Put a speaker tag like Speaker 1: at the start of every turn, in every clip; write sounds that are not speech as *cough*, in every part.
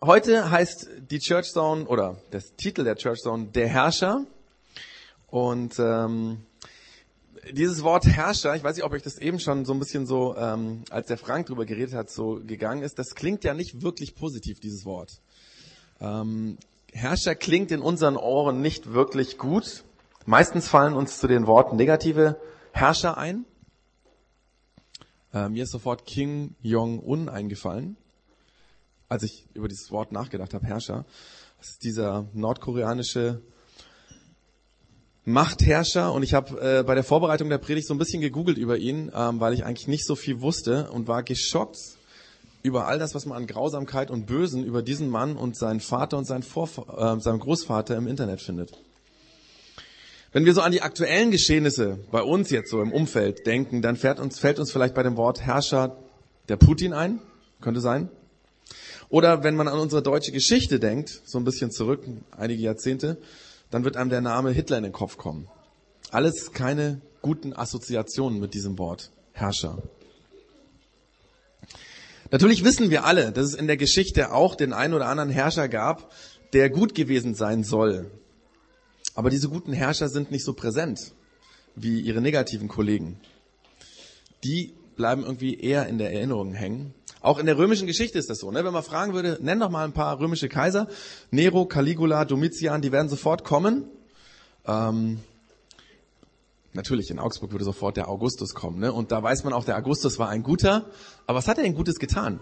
Speaker 1: Heute heißt die Church Zone oder das Titel der Church Zone der Herrscher. Und ähm, dieses Wort Herrscher, ich weiß nicht, ob euch das eben schon so ein bisschen so, ähm, als der Frank drüber geredet hat, so gegangen ist, das klingt ja nicht wirklich positiv, dieses Wort. Ähm, Herrscher klingt in unseren Ohren nicht wirklich gut. Meistens fallen uns zu den Worten negative Herrscher ein. Äh, mir ist sofort King Jong-un eingefallen, als ich über dieses Wort nachgedacht habe, Herrscher. Das ist dieser nordkoreanische Machtherrscher und ich habe äh, bei der Vorbereitung der Predigt so ein bisschen gegoogelt über ihn, ähm, weil ich eigentlich nicht so viel wusste und war geschockt über all das, was man an Grausamkeit und Bösen über diesen Mann und seinen Vater und seinen, Vorf äh, seinen Großvater im Internet findet. Wenn wir so an die aktuellen Geschehnisse bei uns jetzt so im Umfeld denken, dann fällt uns, fällt uns vielleicht bei dem Wort Herrscher der Putin ein, könnte sein. Oder wenn man an unsere deutsche Geschichte denkt, so ein bisschen zurück, einige Jahrzehnte, dann wird einem der Name Hitler in den Kopf kommen. Alles keine guten Assoziationen mit diesem Wort Herrscher. Natürlich wissen wir alle, dass es in der Geschichte auch den einen oder anderen Herrscher gab, der gut gewesen sein soll. Aber diese guten Herrscher sind nicht so präsent wie ihre negativen Kollegen. Die bleiben irgendwie eher in der Erinnerung hängen. Auch in der römischen Geschichte ist das so. Ne? Wenn man fragen würde, nenn doch mal ein paar römische Kaiser. Nero, Caligula, Domitian, die werden sofort kommen. Ähm, natürlich, in Augsburg würde sofort der Augustus kommen. Ne? Und da weiß man auch, der Augustus war ein guter. Aber was hat er denn Gutes getan?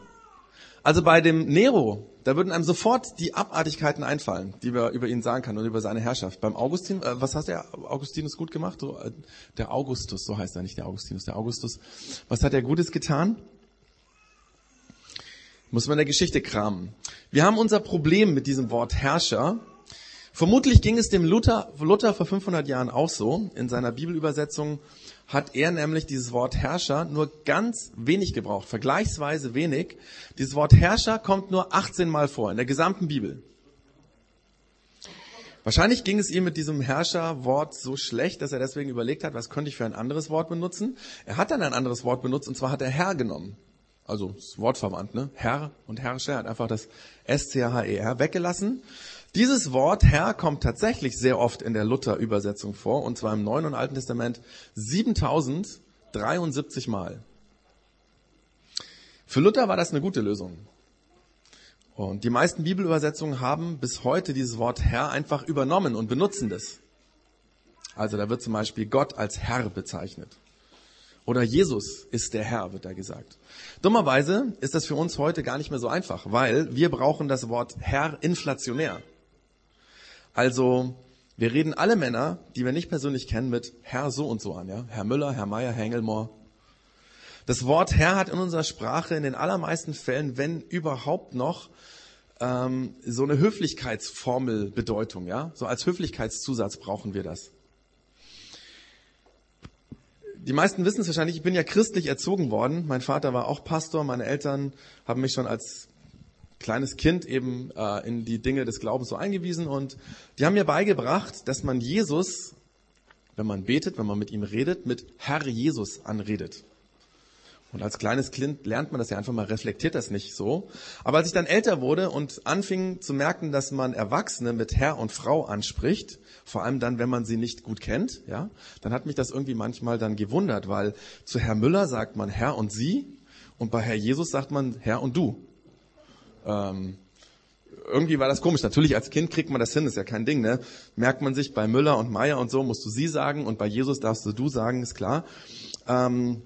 Speaker 1: Also bei dem Nero, da würden einem sofort die Abartigkeiten einfallen, die wir über ihn sagen können und über seine Herrschaft. Beim Augustin, äh, was hat der Augustinus gut gemacht? So, äh, der Augustus, so heißt er nicht der Augustinus, der Augustus. Was hat er Gutes getan? Muss man in der Geschichte kramen. Wir haben unser Problem mit diesem Wort Herrscher. Vermutlich ging es dem Luther, Luther vor 500 Jahren auch so. In seiner Bibelübersetzung hat er nämlich dieses Wort Herrscher nur ganz wenig gebraucht, vergleichsweise wenig. Dieses Wort Herrscher kommt nur 18 Mal vor in der gesamten Bibel. Wahrscheinlich ging es ihm mit diesem Herrscherwort so schlecht, dass er deswegen überlegt hat, was könnte ich für ein anderes Wort benutzen. Er hat dann ein anderes Wort benutzt und zwar hat er Herr genommen also das Wortverwandt, ne? Herr und Herrscher, hat einfach das S-C-H-E-R weggelassen. Dieses Wort Herr kommt tatsächlich sehr oft in der Luther-Übersetzung vor, und zwar im Neuen und Alten Testament 7073 Mal. Für Luther war das eine gute Lösung. Und die meisten Bibelübersetzungen haben bis heute dieses Wort Herr einfach übernommen und benutzen das. Also da wird zum Beispiel Gott als Herr bezeichnet. Oder Jesus ist der Herr, wird da gesagt. Dummerweise ist das für uns heute gar nicht mehr so einfach, weil wir brauchen das Wort Herr inflationär. Also, wir reden alle Männer, die wir nicht persönlich kennen, mit Herr so und so an, ja? Herr Müller, Herr Meier, Herr Engelmohr. Das Wort Herr hat in unserer Sprache in den allermeisten Fällen, wenn überhaupt noch, ähm, so eine Höflichkeitsformelbedeutung, ja? So als Höflichkeitszusatz brauchen wir das die meisten wissen es wahrscheinlich, ich bin ja christlich erzogen worden. Mein Vater war auch Pastor, meine Eltern haben mich schon als kleines Kind eben äh, in die Dinge des Glaubens so eingewiesen und die haben mir beigebracht, dass man Jesus, wenn man betet, wenn man mit ihm redet, mit Herr Jesus anredet. Und als kleines Kind lernt man das ja einfach mal, reflektiert das nicht so. Aber als ich dann älter wurde und anfing zu merken, dass man Erwachsene mit Herr und Frau anspricht, vor allem dann, wenn man sie nicht gut kennt, ja, dann hat mich das irgendwie manchmal dann gewundert, weil zu Herr Müller sagt man Herr und Sie und bei Herr Jesus sagt man Herr und Du. Ähm, irgendwie war das komisch. Natürlich als Kind kriegt man das hin, ist ja kein Ding, ne? Merkt man sich bei Müller und Meier und so musst du sie sagen und bei Jesus darfst du du sagen, ist klar. Ähm,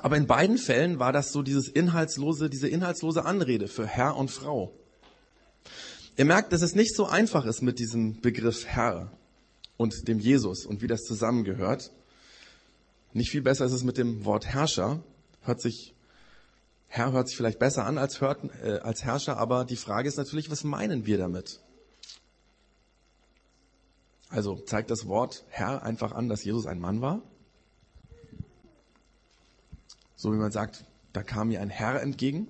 Speaker 1: aber in beiden Fällen war das so dieses inhaltslose, diese inhaltslose Anrede für Herr und Frau. Ihr merkt, dass es nicht so einfach ist mit diesem Begriff Herr und dem Jesus und wie das zusammengehört. Nicht viel besser ist es mit dem Wort Herrscher. Hört sich, Herr hört sich vielleicht besser an als, hört, äh, als Herrscher, aber die Frage ist natürlich, was meinen wir damit? Also zeigt das Wort Herr einfach an, dass Jesus ein Mann war? So wie man sagt, da kam mir ein Herr entgegen.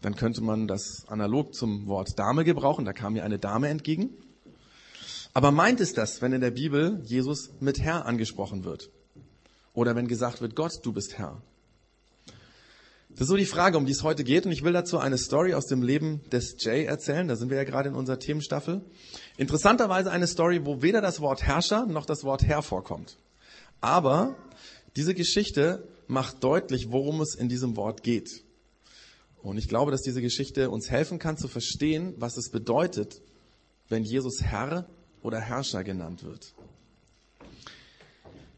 Speaker 1: Dann könnte man das analog zum Wort Dame gebrauchen, da kam mir eine Dame entgegen. Aber meint es das, wenn in der Bibel Jesus mit Herr angesprochen wird? Oder wenn gesagt wird, Gott, du bist Herr? Das ist so die Frage, um die es heute geht. Und ich will dazu eine Story aus dem Leben des Jay erzählen. Da sind wir ja gerade in unserer Themenstaffel. Interessanterweise eine Story, wo weder das Wort Herrscher noch das Wort Herr vorkommt. Aber diese Geschichte macht deutlich, worum es in diesem Wort geht. Und ich glaube, dass diese Geschichte uns helfen kann zu verstehen, was es bedeutet, wenn Jesus Herr oder Herrscher genannt wird.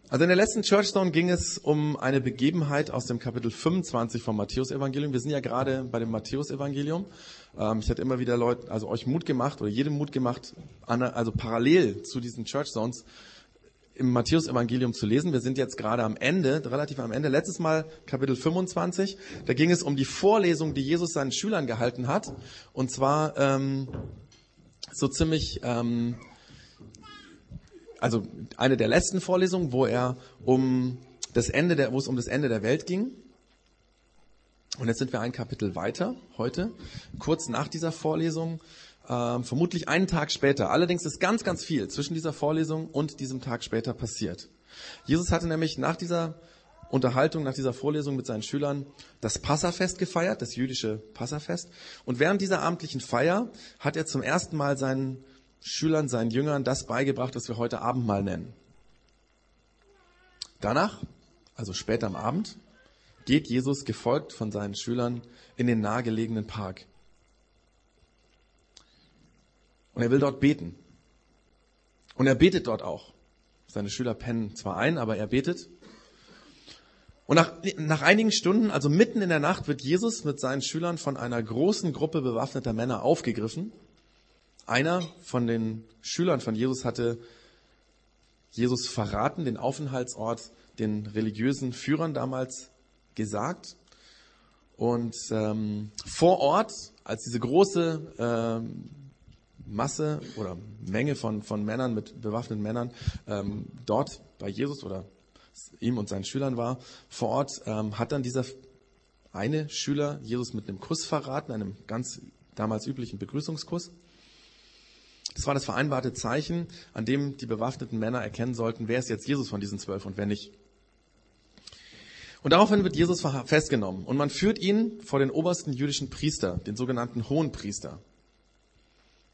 Speaker 1: Also in der letzten Churchstone ging es um eine Begebenheit aus dem Kapitel 25 vom Matthäusevangelium. Wir sind ja gerade bei dem Matthäusevangelium. Ähm, ich hatte immer wieder Leute, also euch Mut gemacht oder jedem Mut gemacht, also parallel zu diesen Churchstones im Matthäusevangelium zu lesen. Wir sind jetzt gerade am Ende, relativ am Ende. Letztes Mal Kapitel 25. Da ging es um die Vorlesung, die Jesus seinen Schülern gehalten hat. Und zwar ähm, so ziemlich ähm, also eine der letzten Vorlesungen, wo er um das Ende der, wo es um das Ende der Welt ging. Und jetzt sind wir ein Kapitel weiter heute, kurz nach dieser Vorlesung, äh, vermutlich einen Tag später. Allerdings ist ganz, ganz viel zwischen dieser Vorlesung und diesem Tag später passiert. Jesus hatte nämlich nach dieser Unterhaltung, nach dieser Vorlesung mit seinen Schülern das Passafest gefeiert, das jüdische Passafest. Und während dieser amtlichen Feier hat er zum ersten Mal seinen Schülern, seinen Jüngern das beigebracht, was wir heute Abendmahl nennen. Danach, also später am Abend, geht Jesus gefolgt von seinen Schülern in den nahegelegenen Park. Und er will dort beten. Und er betet dort auch. Seine Schüler pennen zwar ein, aber er betet. Und nach, nach einigen Stunden, also mitten in der Nacht, wird Jesus mit seinen Schülern von einer großen Gruppe bewaffneter Männer aufgegriffen einer von den Schülern von Jesus hatte Jesus verraten, den Aufenthaltsort den religiösen Führern damals gesagt. Und ähm, vor Ort, als diese große ähm, Masse oder Menge von, von Männern mit bewaffneten Männern ähm, dort bei Jesus oder ihm und seinen Schülern war, vor Ort ähm, hat dann dieser eine Schüler Jesus mit einem Kuss verraten, einem ganz damals üblichen Begrüßungskuss. Das war das vereinbarte Zeichen, an dem die bewaffneten Männer erkennen sollten, wer ist jetzt Jesus von diesen zwölf und wer nicht. Und daraufhin wird Jesus festgenommen und man führt ihn vor den obersten jüdischen Priester, den sogenannten Hohenpriester.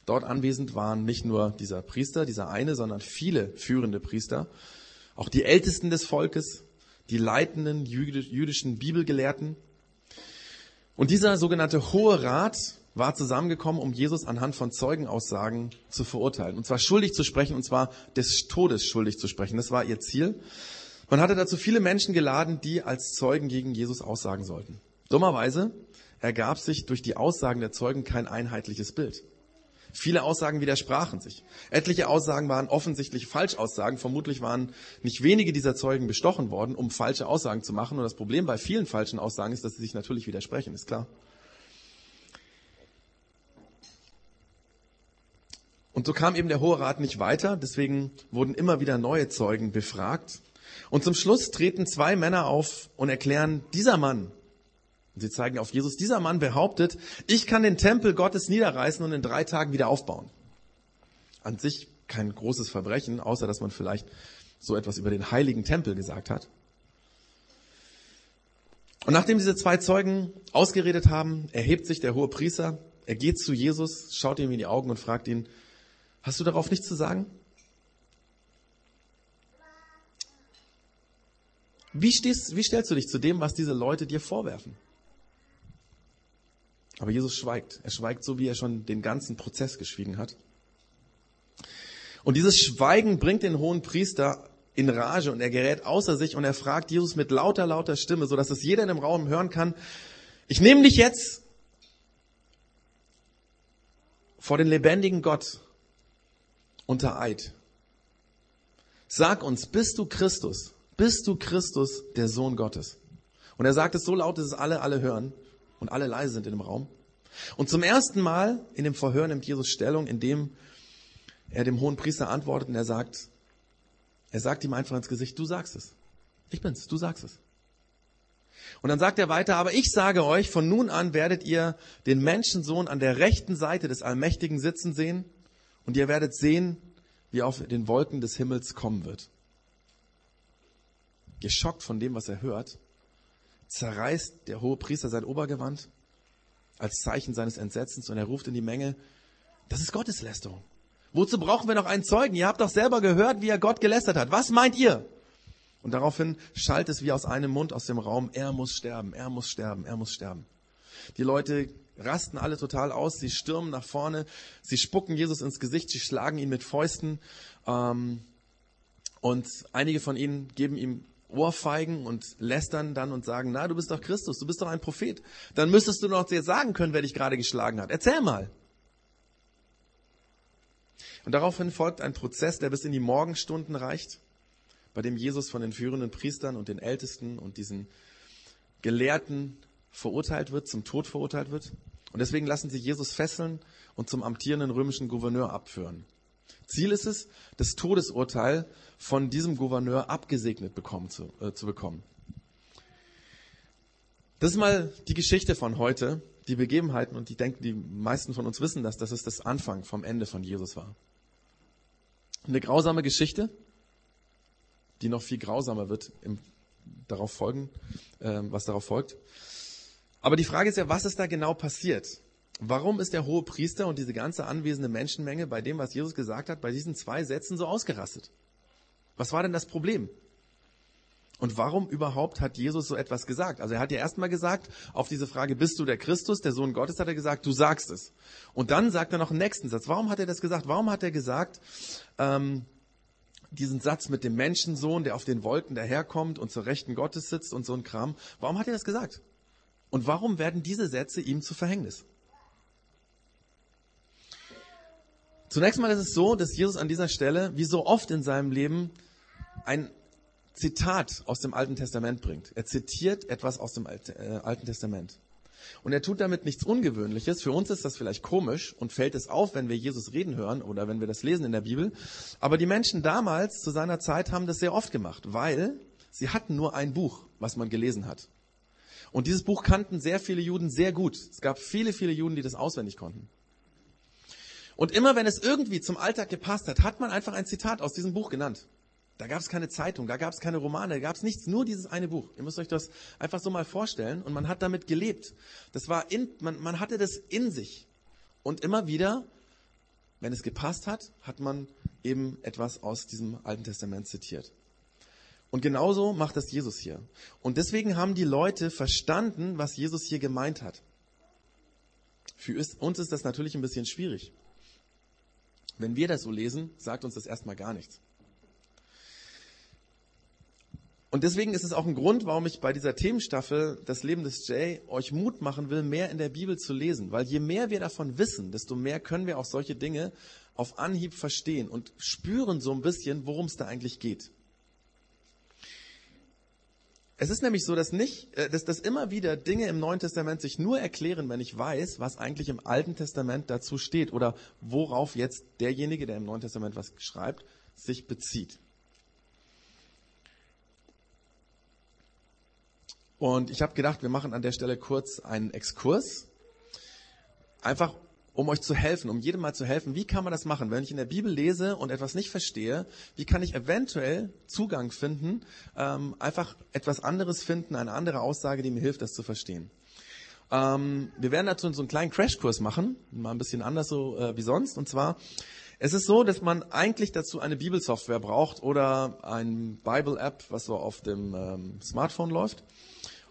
Speaker 1: Dort anwesend waren nicht nur dieser Priester, dieser eine, sondern viele führende Priester, auch die Ältesten des Volkes, die leitenden jüdischen Bibelgelehrten. Und dieser sogenannte Hohe Rat war zusammengekommen, um Jesus anhand von Zeugenaussagen zu verurteilen. Und zwar schuldig zu sprechen, und zwar des Todes schuldig zu sprechen. Das war ihr Ziel. Man hatte dazu viele Menschen geladen, die als Zeugen gegen Jesus aussagen sollten. Dummerweise ergab sich durch die Aussagen der Zeugen kein einheitliches Bild. Viele Aussagen widersprachen sich. Etliche Aussagen waren offensichtlich Falschaussagen. Vermutlich waren nicht wenige dieser Zeugen bestochen worden, um falsche Aussagen zu machen. Und das Problem bei vielen falschen Aussagen ist, dass sie sich natürlich widersprechen, ist klar. Und so kam eben der Hohe Rat nicht weiter, deswegen wurden immer wieder neue Zeugen befragt. Und zum Schluss treten zwei Männer auf und erklären, dieser Mann, sie zeigen auf Jesus, dieser Mann behauptet, ich kann den Tempel Gottes niederreißen und in drei Tagen wieder aufbauen. An sich kein großes Verbrechen, außer dass man vielleicht so etwas über den heiligen Tempel gesagt hat. Und nachdem diese zwei Zeugen ausgeredet haben, erhebt sich der hohe Priester, er geht zu Jesus, schaut ihm in die Augen und fragt ihn, Hast du darauf nichts zu sagen? Wie, stehst, wie stellst du dich zu dem, was diese Leute dir vorwerfen? Aber Jesus schweigt. Er schweigt so, wie er schon den ganzen Prozess geschwiegen hat. Und dieses Schweigen bringt den hohen Priester in Rage und er gerät außer sich und er fragt Jesus mit lauter, lauter Stimme, so dass es jeder in dem Raum hören kann, ich nehme dich jetzt vor den lebendigen Gott unter Eid. Sag uns, bist du Christus? Bist du Christus, der Sohn Gottes? Und er sagt es so laut, dass es alle, alle hören und alle leise sind in dem Raum. Und zum ersten Mal in dem Verhör nimmt Jesus Stellung, indem er dem hohen Priester antwortet und er sagt, er sagt ihm einfach ins Gesicht, du sagst es. Ich bin's, du sagst es. Und dann sagt er weiter, aber ich sage euch, von nun an werdet ihr den Menschensohn an der rechten Seite des Allmächtigen sitzen sehen und ihr werdet sehen, wie er auf den Wolken des Himmels kommen wird. Geschockt von dem, was er hört, zerreißt der hohe Priester sein Obergewand als Zeichen seines Entsetzens und er ruft in die Menge, das ist Gotteslästerung. Wozu brauchen wir noch einen Zeugen? Ihr habt doch selber gehört, wie er Gott gelästert hat. Was meint ihr? Und daraufhin schallt es wie aus einem Mund aus dem Raum, er muss sterben, er muss sterben, er muss sterben. Die Leute rasten alle total aus, sie stürmen nach vorne, sie spucken Jesus ins Gesicht, sie schlagen ihn mit Fäusten ähm, und einige von ihnen geben ihm Ohrfeigen und lästern dann und sagen, na, du bist doch Christus, du bist doch ein Prophet. Dann müsstest du noch dir sagen können, wer dich gerade geschlagen hat. Erzähl mal. Und daraufhin folgt ein Prozess, der bis in die Morgenstunden reicht, bei dem Jesus von den führenden Priestern und den Ältesten und diesen Gelehrten verurteilt wird, zum Tod verurteilt wird. Und deswegen lassen sie Jesus fesseln und zum amtierenden römischen Gouverneur abführen. Ziel ist es, das Todesurteil von diesem Gouverneur abgesegnet bekommen zu, äh, zu bekommen. Das ist mal die Geschichte von heute, die Begebenheiten und ich denke, die meisten von uns wissen das, dass es das Anfang vom Ende von Jesus war. Eine grausame Geschichte, die noch viel grausamer wird im darauf folgen, äh, was darauf folgt. Aber die Frage ist ja, was ist da genau passiert? Warum ist der hohe Priester und diese ganze anwesende Menschenmenge bei dem, was Jesus gesagt hat, bei diesen zwei Sätzen so ausgerastet? Was war denn das Problem? Und warum überhaupt hat Jesus so etwas gesagt? Also er hat ja erstmal gesagt, auf diese Frage, bist du der Christus, der Sohn Gottes, hat er gesagt, du sagst es. Und dann sagt er noch einen nächsten Satz. Warum hat er das gesagt? Warum hat er gesagt, ähm, diesen Satz mit dem Menschensohn, der auf den Wolken daherkommt und zur Rechten Gottes sitzt und so ein Kram? Warum hat er das gesagt? Und warum werden diese Sätze ihm zu Verhängnis? Zunächst mal ist es so, dass Jesus an dieser Stelle, wie so oft in seinem Leben, ein Zitat aus dem Alten Testament bringt. Er zitiert etwas aus dem äh, Alten Testament. Und er tut damit nichts Ungewöhnliches. Für uns ist das vielleicht komisch und fällt es auf, wenn wir Jesus reden hören oder wenn wir das lesen in der Bibel. Aber die Menschen damals zu seiner Zeit haben das sehr oft gemacht, weil sie hatten nur ein Buch, was man gelesen hat. Und dieses Buch kannten sehr viele Juden sehr gut. Es gab viele, viele Juden, die das auswendig konnten. Und immer wenn es irgendwie zum Alltag gepasst hat, hat man einfach ein Zitat aus diesem Buch genannt. Da gab es keine Zeitung, da gab es keine Romane, da gab es nichts, nur dieses eine Buch. Ihr müsst euch das einfach so mal vorstellen und man hat damit gelebt. Das war in, man, man hatte das in sich. Und immer wieder, wenn es gepasst hat, hat man eben etwas aus diesem Alten Testament zitiert. Und genauso macht das Jesus hier. Und deswegen haben die Leute verstanden, was Jesus hier gemeint hat. Für uns ist das natürlich ein bisschen schwierig. Wenn wir das so lesen, sagt uns das erstmal gar nichts. Und deswegen ist es auch ein Grund, warum ich bei dieser Themenstaffel Das Leben des Jay euch Mut machen will, mehr in der Bibel zu lesen. Weil je mehr wir davon wissen, desto mehr können wir auch solche Dinge auf Anhieb verstehen und spüren so ein bisschen, worum es da eigentlich geht. Es ist nämlich so, dass nicht, äh, dass, dass immer wieder Dinge im Neuen Testament sich nur erklären, wenn ich weiß, was eigentlich im Alten Testament dazu steht oder worauf jetzt derjenige, der im Neuen Testament was schreibt, sich bezieht. Und ich habe gedacht, wir machen an der Stelle kurz einen Exkurs. Einfach um euch zu helfen, um jedem mal zu helfen, wie kann man das machen? Wenn ich in der Bibel lese und etwas nicht verstehe, wie kann ich eventuell Zugang finden, ähm, einfach etwas anderes finden, eine andere Aussage, die mir hilft, das zu verstehen. Ähm, wir werden dazu so einen kleinen Crashkurs machen, mal ein bisschen anders so äh, wie sonst. Und zwar, es ist so, dass man eigentlich dazu eine Bibelsoftware braucht oder ein Bible-App, was so auf dem ähm, Smartphone läuft.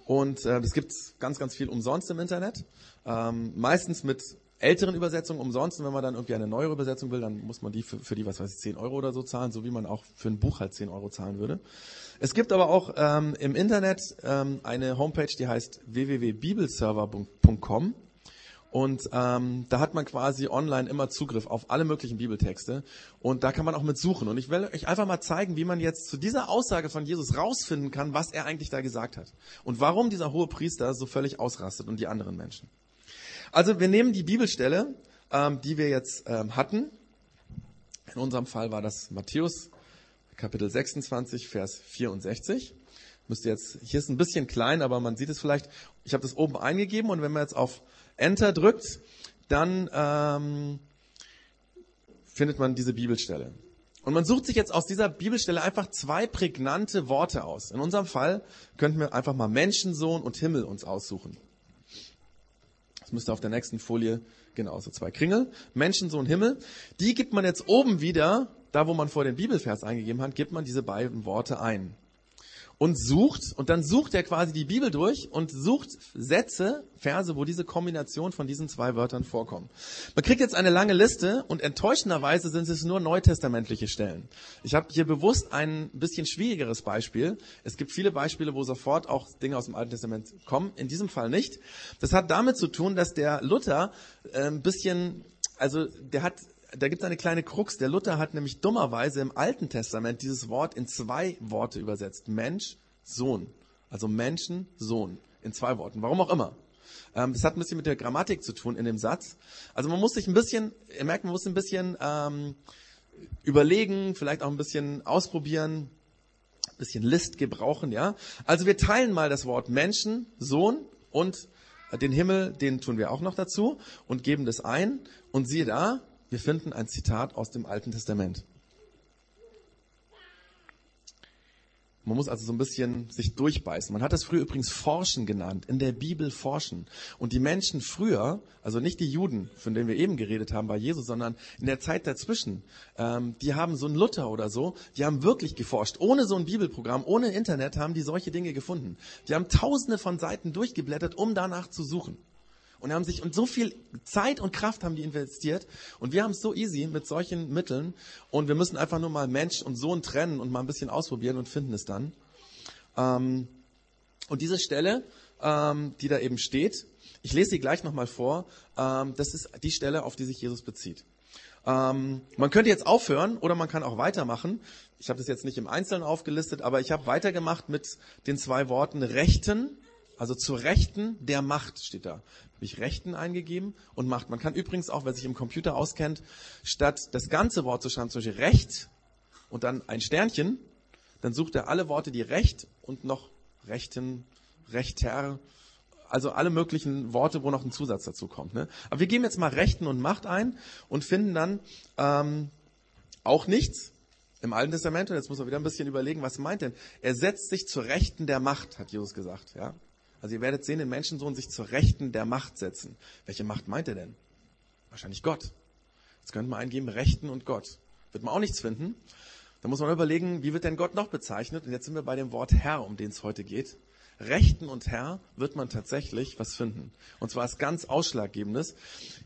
Speaker 1: Und äh, das gibt's ganz, ganz viel umsonst im Internet. Ähm, meistens mit älteren Übersetzungen umsonst. Und wenn man dann irgendwie eine neuere Übersetzung will, dann muss man die für, für die, was weiß ich, 10 Euro oder so zahlen, so wie man auch für ein Buch halt 10 Euro zahlen würde. Es gibt aber auch ähm, im Internet ähm, eine Homepage, die heißt www.bibelserver.com. Und ähm, da hat man quasi online immer Zugriff auf alle möglichen Bibeltexte. Und da kann man auch mit suchen. Und ich will euch einfach mal zeigen, wie man jetzt zu dieser Aussage von Jesus rausfinden kann, was er eigentlich da gesagt hat. Und warum dieser hohe Priester so völlig ausrastet und die anderen Menschen. Also wir nehmen die Bibelstelle, ähm, die wir jetzt ähm, hatten. In unserem Fall war das Matthäus Kapitel 26, Vers 64. Müsste jetzt, hier ist ein bisschen klein, aber man sieht es vielleicht. Ich habe das oben eingegeben und wenn man jetzt auf Enter drückt, dann ähm, findet man diese Bibelstelle. Und man sucht sich jetzt aus dieser Bibelstelle einfach zwei prägnante Worte aus. In unserem Fall könnten wir einfach mal Menschensohn und Himmel uns aussuchen. Das müsste auf der nächsten Folie genau so zwei Kringel. Menschensohn, Himmel. Die gibt man jetzt oben wieder, da wo man vor den Bibelvers eingegeben hat, gibt man diese beiden Worte ein und sucht, und dann sucht er quasi die Bibel durch und sucht Sätze, Verse, wo diese Kombination von diesen zwei Wörtern vorkommen. Man kriegt jetzt eine lange Liste und enttäuschenderweise sind es nur neutestamentliche Stellen. Ich habe hier bewusst ein bisschen schwierigeres Beispiel. Es gibt viele Beispiele, wo sofort auch Dinge aus dem Alten Testament kommen, in diesem Fall nicht. Das hat damit zu tun, dass der Luther äh, ein bisschen, also der hat da gibt es eine kleine Krux. Der Luther hat nämlich dummerweise im Alten Testament dieses Wort in zwei Worte übersetzt. Mensch, Sohn. Also Menschen, Sohn. In zwei Worten. Warum auch immer. Ähm, das hat ein bisschen mit der Grammatik zu tun in dem Satz. Also man muss sich ein bisschen, ihr merkt, man muss ein bisschen ähm, überlegen, vielleicht auch ein bisschen ausprobieren, ein bisschen List gebrauchen, ja. Also wir teilen mal das Wort Menschen, Sohn und den Himmel, den tun wir auch noch dazu und geben das ein. Und siehe da, wir finden ein Zitat aus dem Alten Testament. Man muss also so ein bisschen sich durchbeißen. Man hat das früher übrigens Forschen genannt, in der Bibel forschen. Und die Menschen früher, also nicht die Juden, von denen wir eben geredet haben bei Jesus, sondern in der Zeit dazwischen, ähm, die haben so ein Luther oder so, die haben wirklich geforscht. Ohne so ein Bibelprogramm, ohne Internet haben die solche Dinge gefunden. Die haben tausende von Seiten durchgeblättert, um danach zu suchen und haben sich und so viel Zeit und Kraft haben die investiert und wir haben es so easy mit solchen Mitteln und wir müssen einfach nur mal Mensch und Sohn trennen und mal ein bisschen ausprobieren und finden es dann. Ähm, und diese Stelle, ähm, die da eben steht, ich lese sie gleich nochmal vor, ähm, das ist die Stelle, auf die sich Jesus bezieht. Ähm, man könnte jetzt aufhören oder man kann auch weitermachen. Ich habe das jetzt nicht im Einzelnen aufgelistet, aber ich habe weitergemacht mit den zwei Worten Rechten also zu Rechten der Macht steht da. Habe ich Rechten eingegeben und Macht. Man kann übrigens auch, wer sich im Computer auskennt, statt das ganze Wort zu schreiben, zum Beispiel Recht und dann ein Sternchen, dann sucht er alle Worte, die Recht und noch Rechten, Rechter, also alle möglichen Worte, wo noch ein Zusatz dazu kommt. Ne? Aber wir geben jetzt mal Rechten und Macht ein und finden dann ähm, auch nichts im Alten Testament. Und jetzt muss man wieder ein bisschen überlegen, was meint denn? Er setzt sich zu Rechten der Macht, hat Jesus gesagt. Ja? Also ihr werdet sehen, den Menschensohn sich zur Rechten der Macht setzen. Welche Macht meint er denn? Wahrscheinlich Gott. Jetzt könnte man eingeben, Rechten und Gott. Wird man auch nichts finden. Da muss man überlegen, wie wird denn Gott noch bezeichnet? Und jetzt sind wir bei dem Wort Herr, um den es heute geht. Rechten und Herr wird man tatsächlich was finden. Und zwar ist ganz Ausschlaggebendes.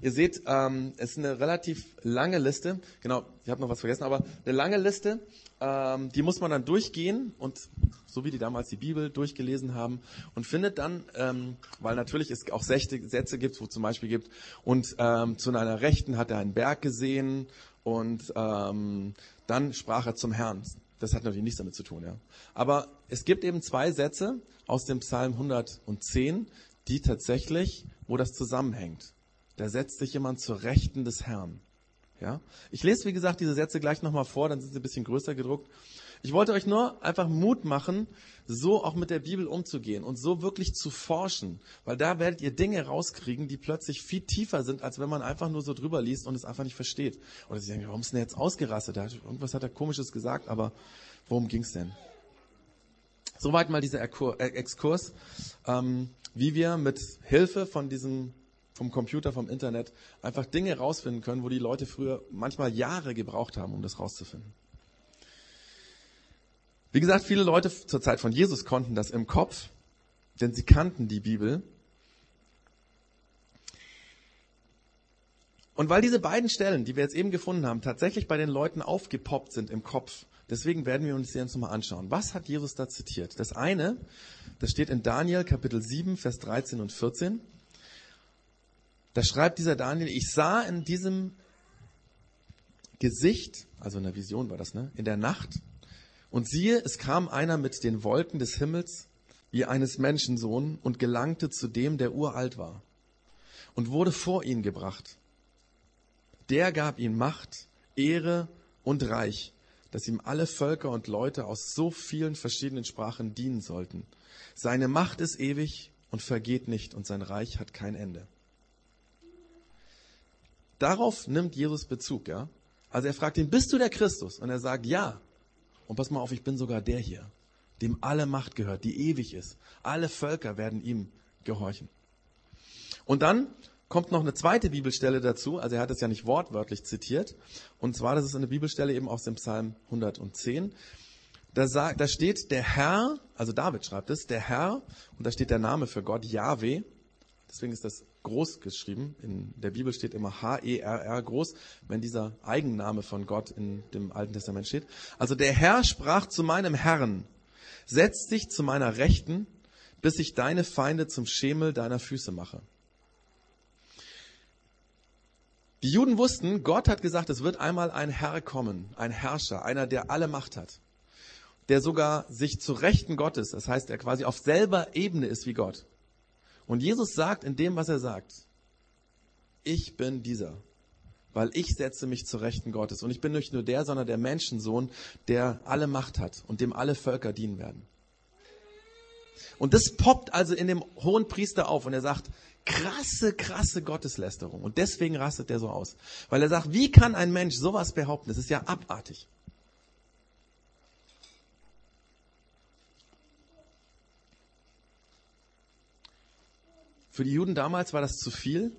Speaker 1: Ihr seht, ähm, es ist eine relativ lange Liste. Genau, ich habe noch was vergessen, aber eine lange Liste, ähm, die muss man dann durchgehen und so wie die damals die Bibel durchgelesen haben und findet dann, ähm, weil natürlich es auch Sätze gibt, wo zum Beispiel gibt, und ähm, zu einer Rechten hat er einen Berg gesehen und ähm, dann sprach er zum Herrn. Das hat natürlich nichts damit zu tun, ja. Aber es gibt eben zwei Sätze aus dem Psalm 110, die tatsächlich, wo das zusammenhängt. Da setzt sich jemand zur Rechten des Herrn. Ja? Ich lese, wie gesagt, diese Sätze gleich nochmal vor, dann sind sie ein bisschen größer gedruckt. Ich wollte euch nur einfach Mut machen, so auch mit der Bibel umzugehen und so wirklich zu forschen, weil da werdet ihr Dinge rauskriegen, die plötzlich viel tiefer sind, als wenn man einfach nur so drüber liest und es einfach nicht versteht. Oder sie denken, warum ist denn jetzt ausgerastet? Irgendwas hat er komisches gesagt, aber worum ging's denn? Soweit mal dieser äh, Exkurs, ähm, wie wir mit Hilfe von diesem vom Computer, vom Internet einfach Dinge rausfinden können, wo die Leute früher manchmal Jahre gebraucht haben, um das rauszufinden. Wie gesagt, viele Leute zur Zeit von Jesus konnten das im Kopf, denn sie kannten die Bibel. Und weil diese beiden Stellen, die wir jetzt eben gefunden haben, tatsächlich bei den Leuten aufgepoppt sind im Kopf, deswegen werden wir uns die jetzt nochmal anschauen. Was hat Jesus da zitiert? Das eine, das steht in Daniel Kapitel 7, Vers 13 und 14. Da schreibt dieser Daniel, ich sah in diesem Gesicht, also in der Vision war das, ne, in der Nacht, und siehe, es kam einer mit den Wolken des Himmels wie eines Menschensohn und gelangte zu dem, der uralt war, und wurde vor ihn gebracht. Der gab ihm Macht, Ehre und Reich, dass ihm alle Völker und Leute aus so vielen verschiedenen Sprachen dienen sollten. Seine Macht ist ewig und vergeht nicht, und sein Reich hat kein Ende. Darauf nimmt Jesus Bezug, ja. Also er fragt ihn, bist du der Christus? Und er sagt, ja. Und pass mal auf, ich bin sogar der hier, dem alle Macht gehört, die ewig ist. Alle Völker werden ihm gehorchen. Und dann kommt noch eine zweite Bibelstelle dazu, also er hat es ja nicht wortwörtlich zitiert, und zwar, das ist eine Bibelstelle eben aus dem Psalm 110. Da, sagt, da steht der Herr, also David schreibt es, der Herr, und da steht der Name für Gott, Yahweh, deswegen ist das groß geschrieben, in der Bibel steht immer H-E-R-R groß, wenn dieser Eigenname von Gott in dem Alten Testament steht. Also der Herr sprach zu meinem Herrn, setz dich zu meiner Rechten, bis ich deine Feinde zum Schemel deiner Füße mache. Die Juden wussten, Gott hat gesagt, es wird einmal ein Herr kommen, ein Herrscher, einer, der alle Macht hat, der sogar sich zu Rechten Gottes, das heißt, er quasi auf selber Ebene ist wie Gott. Und Jesus sagt in dem, was er sagt, ich bin dieser, weil ich setze mich zu Rechten Gottes. Und ich bin nicht nur der, sondern der Menschensohn, der alle Macht hat und dem alle Völker dienen werden. Und das poppt also in dem hohen Priester auf und er sagt, krasse, krasse Gotteslästerung. Und deswegen rastet er so aus. Weil er sagt, wie kann ein Mensch sowas behaupten? Das ist ja abartig. Für die Juden damals war das zu viel,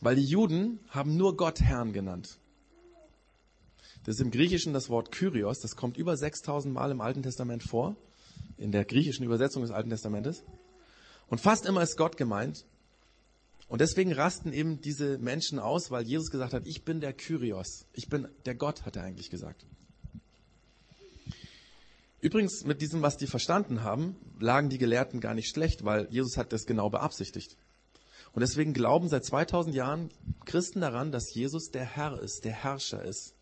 Speaker 1: weil die Juden haben nur Gott Herrn genannt. Das ist im Griechischen das Wort Kyrios, das kommt über 6000 Mal im Alten Testament vor in der griechischen Übersetzung des Alten Testamentes. Und fast immer ist Gott gemeint. Und deswegen rasten eben diese Menschen aus, weil Jesus gesagt hat, ich bin der Kyrios. Ich bin der Gott, hat er eigentlich gesagt. Übrigens, mit diesem, was die verstanden haben, lagen die Gelehrten gar nicht schlecht, weil Jesus hat das genau beabsichtigt. Und deswegen glauben seit 2000 Jahren Christen daran, dass Jesus der Herr ist, der Herrscher ist.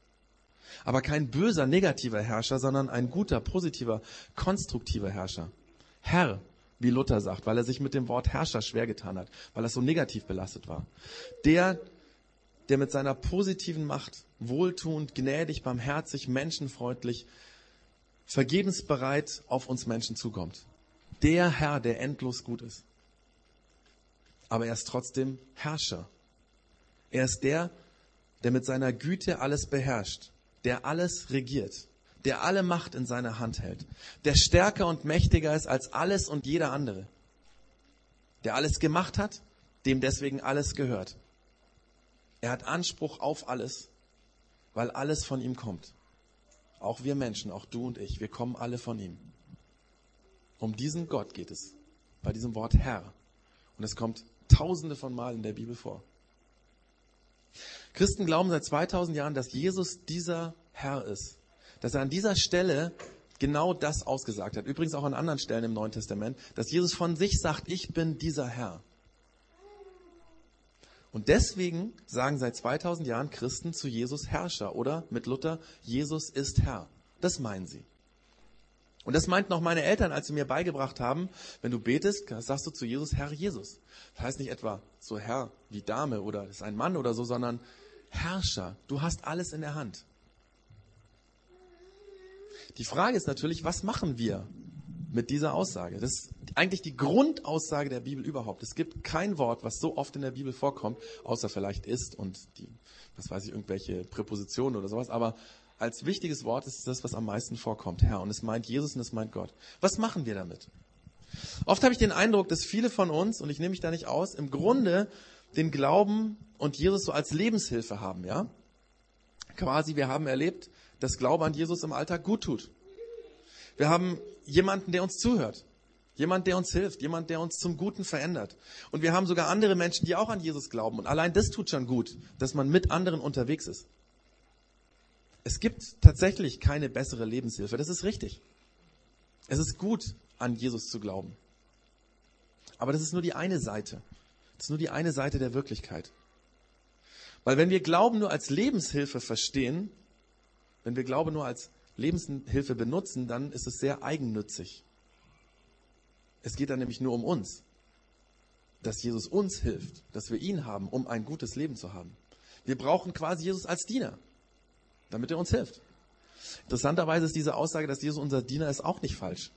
Speaker 1: Aber kein böser, negativer Herrscher, sondern ein guter, positiver, konstruktiver Herrscher. Herr, wie Luther sagt, weil er sich mit dem Wort Herrscher schwer getan hat, weil er so negativ belastet war. Der, der mit seiner positiven Macht wohltuend, gnädig, barmherzig, menschenfreundlich, vergebensbereit auf uns Menschen zukommt. Der Herr, der endlos gut ist. Aber er ist trotzdem Herrscher. Er ist der, der mit seiner Güte alles beherrscht der alles regiert, der alle Macht in seiner Hand hält, der stärker und mächtiger ist als alles und jeder andere, der alles gemacht hat, dem deswegen alles gehört. Er hat Anspruch auf alles, weil alles von ihm kommt. Auch wir Menschen, auch du und ich, wir kommen alle von ihm. Um diesen Gott geht es bei diesem Wort Herr. Und es kommt tausende von Mal in der Bibel vor. Christen glauben seit 2000 Jahren, dass Jesus dieser Herr ist. Dass er an dieser Stelle genau das ausgesagt hat. Übrigens auch an anderen Stellen im Neuen Testament, dass Jesus von sich sagt, ich bin dieser Herr. Und deswegen sagen seit 2000 Jahren Christen zu Jesus Herrscher oder mit Luther, Jesus ist Herr. Das meinen sie. Und das meinten auch meine Eltern, als sie mir beigebracht haben, wenn du betest, sagst du zu Jesus Herr Jesus. Das heißt nicht etwa so Herr wie Dame oder ist ein Mann oder so, sondern Herrscher. Du hast alles in der Hand. Die Frage ist natürlich, was machen wir mit dieser Aussage? Das ist eigentlich die Grundaussage der Bibel überhaupt. Es gibt kein Wort, was so oft in der Bibel vorkommt, außer vielleicht ist und die, was weiß ich, irgendwelche Präpositionen oder sowas. Aber als wichtiges Wort ist das, was am meisten vorkommt, Herr. Und es meint Jesus und es meint Gott. Was machen wir damit? Oft habe ich den Eindruck, dass viele von uns, und ich nehme mich da nicht aus, im Grunde den Glauben und Jesus so als Lebenshilfe haben, ja? Quasi, wir haben erlebt, dass Glaube an Jesus im Alltag gut tut. Wir haben jemanden, der uns zuhört. Jemand, der uns hilft, jemand, der uns zum Guten verändert. Und wir haben sogar andere Menschen, die auch an Jesus glauben. Und allein das tut schon gut, dass man mit anderen unterwegs ist. Es gibt tatsächlich keine bessere Lebenshilfe. Das ist richtig. Es ist gut, an Jesus zu glauben. Aber das ist nur die eine Seite. Das ist nur die eine Seite der Wirklichkeit. Weil wenn wir Glauben nur als Lebenshilfe verstehen, wenn wir Glaube nur als Lebenshilfe benutzen, dann ist es sehr eigennützig. Es geht dann nämlich nur um uns. Dass Jesus uns hilft, dass wir ihn haben, um ein gutes Leben zu haben. Wir brauchen quasi Jesus als Diener, damit er uns hilft. Interessanterweise ist diese Aussage, dass Jesus unser Diener ist, auch nicht falsch.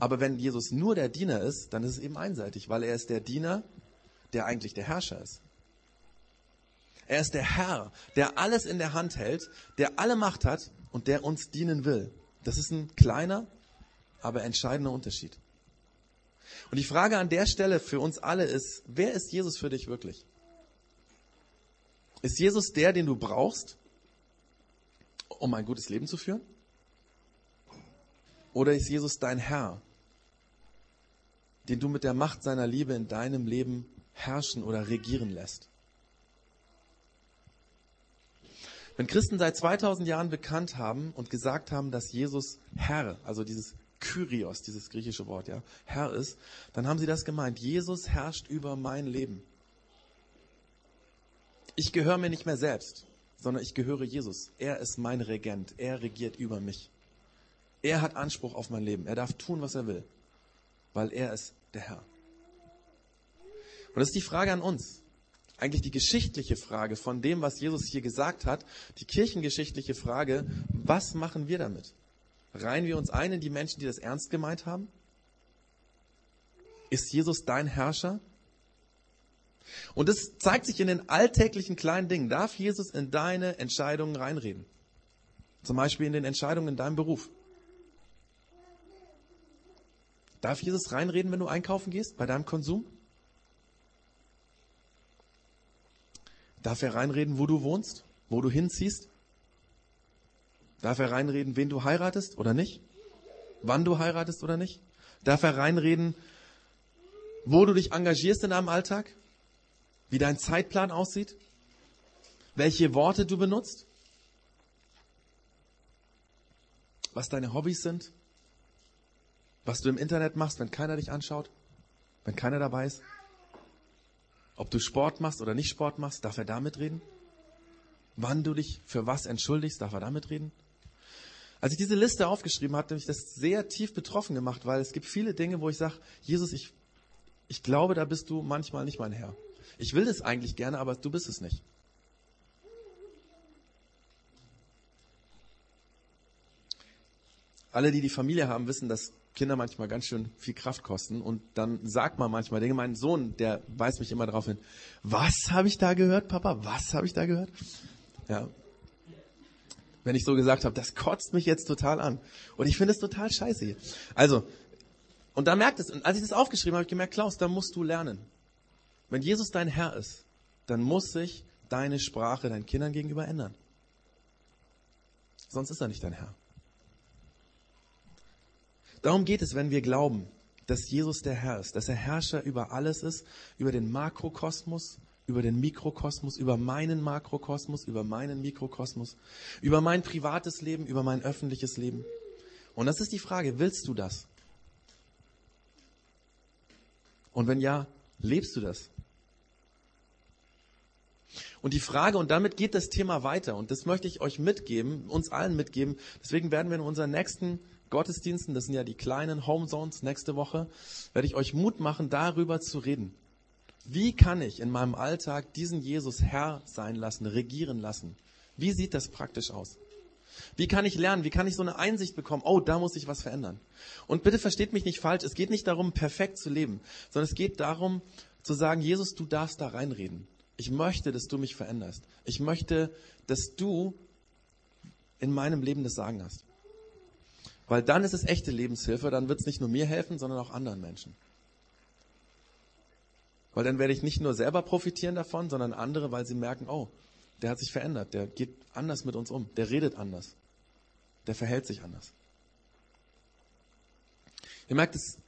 Speaker 1: Aber wenn Jesus nur der Diener ist, dann ist es eben einseitig, weil er ist der Diener, der eigentlich der Herrscher ist. Er ist der Herr, der alles in der Hand hält, der alle Macht hat und der uns dienen will. Das ist ein kleiner, aber entscheidender Unterschied. Und die Frage an der Stelle für uns alle ist, wer ist Jesus für dich wirklich? Ist Jesus der, den du brauchst, um ein gutes Leben zu führen? Oder ist Jesus dein Herr, den du mit der Macht seiner Liebe in deinem Leben herrschen oder regieren lässt? Wenn Christen seit 2000 Jahren bekannt haben und gesagt haben, dass Jesus Herr, also dieses Kyrios, dieses griechische Wort, ja, Herr ist, dann haben sie das gemeint. Jesus herrscht über mein Leben. Ich gehöre mir nicht mehr selbst, sondern ich gehöre Jesus. Er ist mein Regent. Er regiert über mich. Er hat Anspruch auf mein Leben. Er darf tun, was er will, weil er ist der Herr. Und das ist die Frage an uns eigentlich die geschichtliche Frage von dem, was Jesus hier gesagt hat, die kirchengeschichtliche Frage, was machen wir damit? Reihen wir uns ein in die Menschen, die das ernst gemeint haben? Ist Jesus dein Herrscher? Und es zeigt sich in den alltäglichen kleinen Dingen. Darf Jesus in deine Entscheidungen reinreden? Zum Beispiel in den Entscheidungen in deinem Beruf. Darf Jesus reinreden, wenn du einkaufen gehst, bei deinem Konsum? Darf er reinreden, wo du wohnst, wo du hinziehst? Darf er reinreden, wen du heiratest oder nicht? Wann du heiratest oder nicht? Darf er reinreden, wo du dich engagierst in deinem Alltag? Wie dein Zeitplan aussieht? Welche Worte du benutzt? Was deine Hobbys sind? Was du im Internet machst, wenn keiner dich anschaut? Wenn keiner dabei ist? Ob du Sport machst oder nicht Sport machst, darf er damit reden? Wann du dich für was entschuldigst, darf er damit reden? Als ich diese Liste aufgeschrieben hatte, habe ich das sehr tief betroffen gemacht, weil es gibt viele Dinge, wo ich sage, Jesus, ich, ich glaube, da bist du manchmal nicht mein Herr. Ich will es eigentlich gerne, aber du bist es nicht. Alle, die die Familie haben, wissen, dass Kinder manchmal ganz schön viel Kraft kosten. Und dann sagt man manchmal Dinge. Mein Sohn, der weist mich immer darauf hin. Was habe ich da gehört, Papa? Was habe ich da gehört? Ja. Wenn ich so gesagt habe, das kotzt mich jetzt total an. Und ich finde es total scheiße. Also, und da merkt es, und als ich das aufgeschrieben habe, habe ich gemerkt, Klaus, da musst du lernen. Wenn Jesus dein Herr ist, dann muss sich deine Sprache deinen Kindern gegenüber ändern. Sonst ist er nicht dein Herr. Darum geht es, wenn wir glauben, dass Jesus der Herr ist, dass er Herrscher über alles ist, über den Makrokosmos, über den Mikrokosmos, über meinen Makrokosmos, über meinen Mikrokosmos, über mein privates Leben, über mein öffentliches Leben. Und das ist die Frage, willst du das? Und wenn ja, lebst du das? Und die Frage, und damit geht das Thema weiter, und das möchte ich euch mitgeben, uns allen mitgeben, deswegen werden wir in unserer nächsten Gottesdiensten, das sind ja die kleinen Home Zones nächste Woche, werde ich euch Mut machen, darüber zu reden. Wie kann ich in meinem Alltag diesen Jesus Herr sein lassen, regieren lassen? Wie sieht das praktisch aus? Wie kann ich lernen? Wie kann ich so eine Einsicht bekommen? Oh, da muss ich was verändern. Und bitte versteht mich nicht falsch. Es geht nicht darum, perfekt zu leben, sondern es geht darum, zu sagen, Jesus, du darfst da reinreden. Ich möchte, dass du mich veränderst. Ich möchte, dass du in meinem Leben das Sagen hast. Weil dann ist es echte Lebenshilfe, dann wird es nicht nur mir helfen, sondern auch anderen Menschen. Weil dann werde ich nicht nur selber profitieren davon, sondern andere, weil sie merken, oh, der hat sich verändert, der geht anders mit uns um, der redet anders, der verhält sich anders. Ihr merkt, es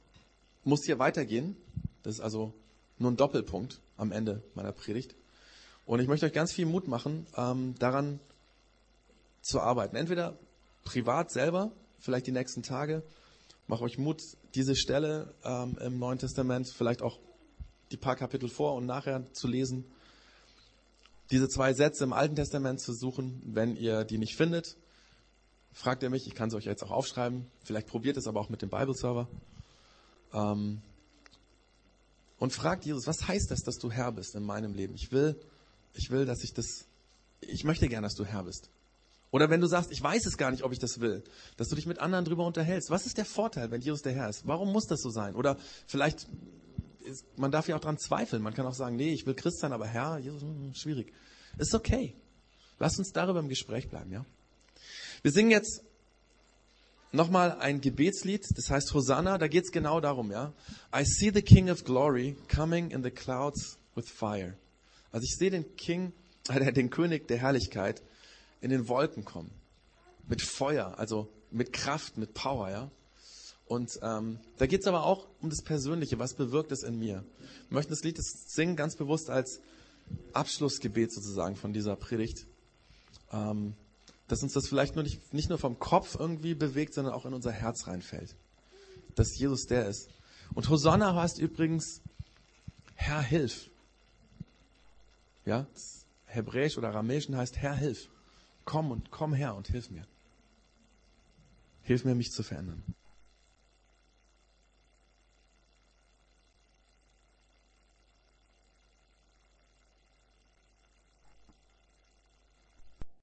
Speaker 1: muss hier weitergehen. Das ist also nur ein Doppelpunkt am Ende meiner Predigt. Und ich möchte euch ganz viel Mut machen, ähm, daran zu arbeiten. Entweder privat selber vielleicht die nächsten Tage. Mach euch Mut, diese Stelle ähm, im Neuen Testament, vielleicht auch die paar Kapitel vor und nachher zu lesen. Diese zwei Sätze im Alten Testament zu suchen. Wenn ihr die nicht findet, fragt ihr mich. Ich kann sie euch jetzt auch aufschreiben. Vielleicht probiert es aber auch mit dem Bible Server. Ähm, und fragt Jesus, was heißt das, dass du Herr bist in meinem Leben? Ich will, ich will, dass ich das, ich möchte gern, dass du Herr bist. Oder wenn du sagst, ich weiß es gar nicht, ob ich das will, dass du dich mit anderen drüber unterhältst. Was ist der Vorteil, wenn Jesus der Herr ist? Warum muss das so sein? Oder vielleicht, ist, man darf ja auch dran zweifeln. Man kann auch sagen, nee, ich will Christ sein, aber Herr, Jesus, hm, schwierig. Ist okay. Lass uns darüber im Gespräch bleiben, ja? Wir singen jetzt nochmal ein Gebetslied, das heißt Hosanna, da geht's genau darum, ja. I see the King of Glory coming in the clouds with fire. Also ich sehe den King, *laughs* äh, den König der Herrlichkeit in den Wolken kommen. Mit Feuer, also mit Kraft, mit Power, ja. Und ähm, da geht's aber auch um das Persönliche, was bewirkt es in mir. Wir möchten das Lied singen ganz bewusst als Abschlussgebet sozusagen von dieser Predigt. Ähm, dass uns das vielleicht nur nicht, nicht nur vom Kopf irgendwie bewegt, sondern auch in unser Herz reinfällt. Dass Jesus der ist. Und Hosanna heißt übrigens, Herr, hilf. Ja, Hebräisch oder Aramäischen heißt, Herr, hilf. Komm und komm her und hilf mir. Hilf mir, mich zu verändern.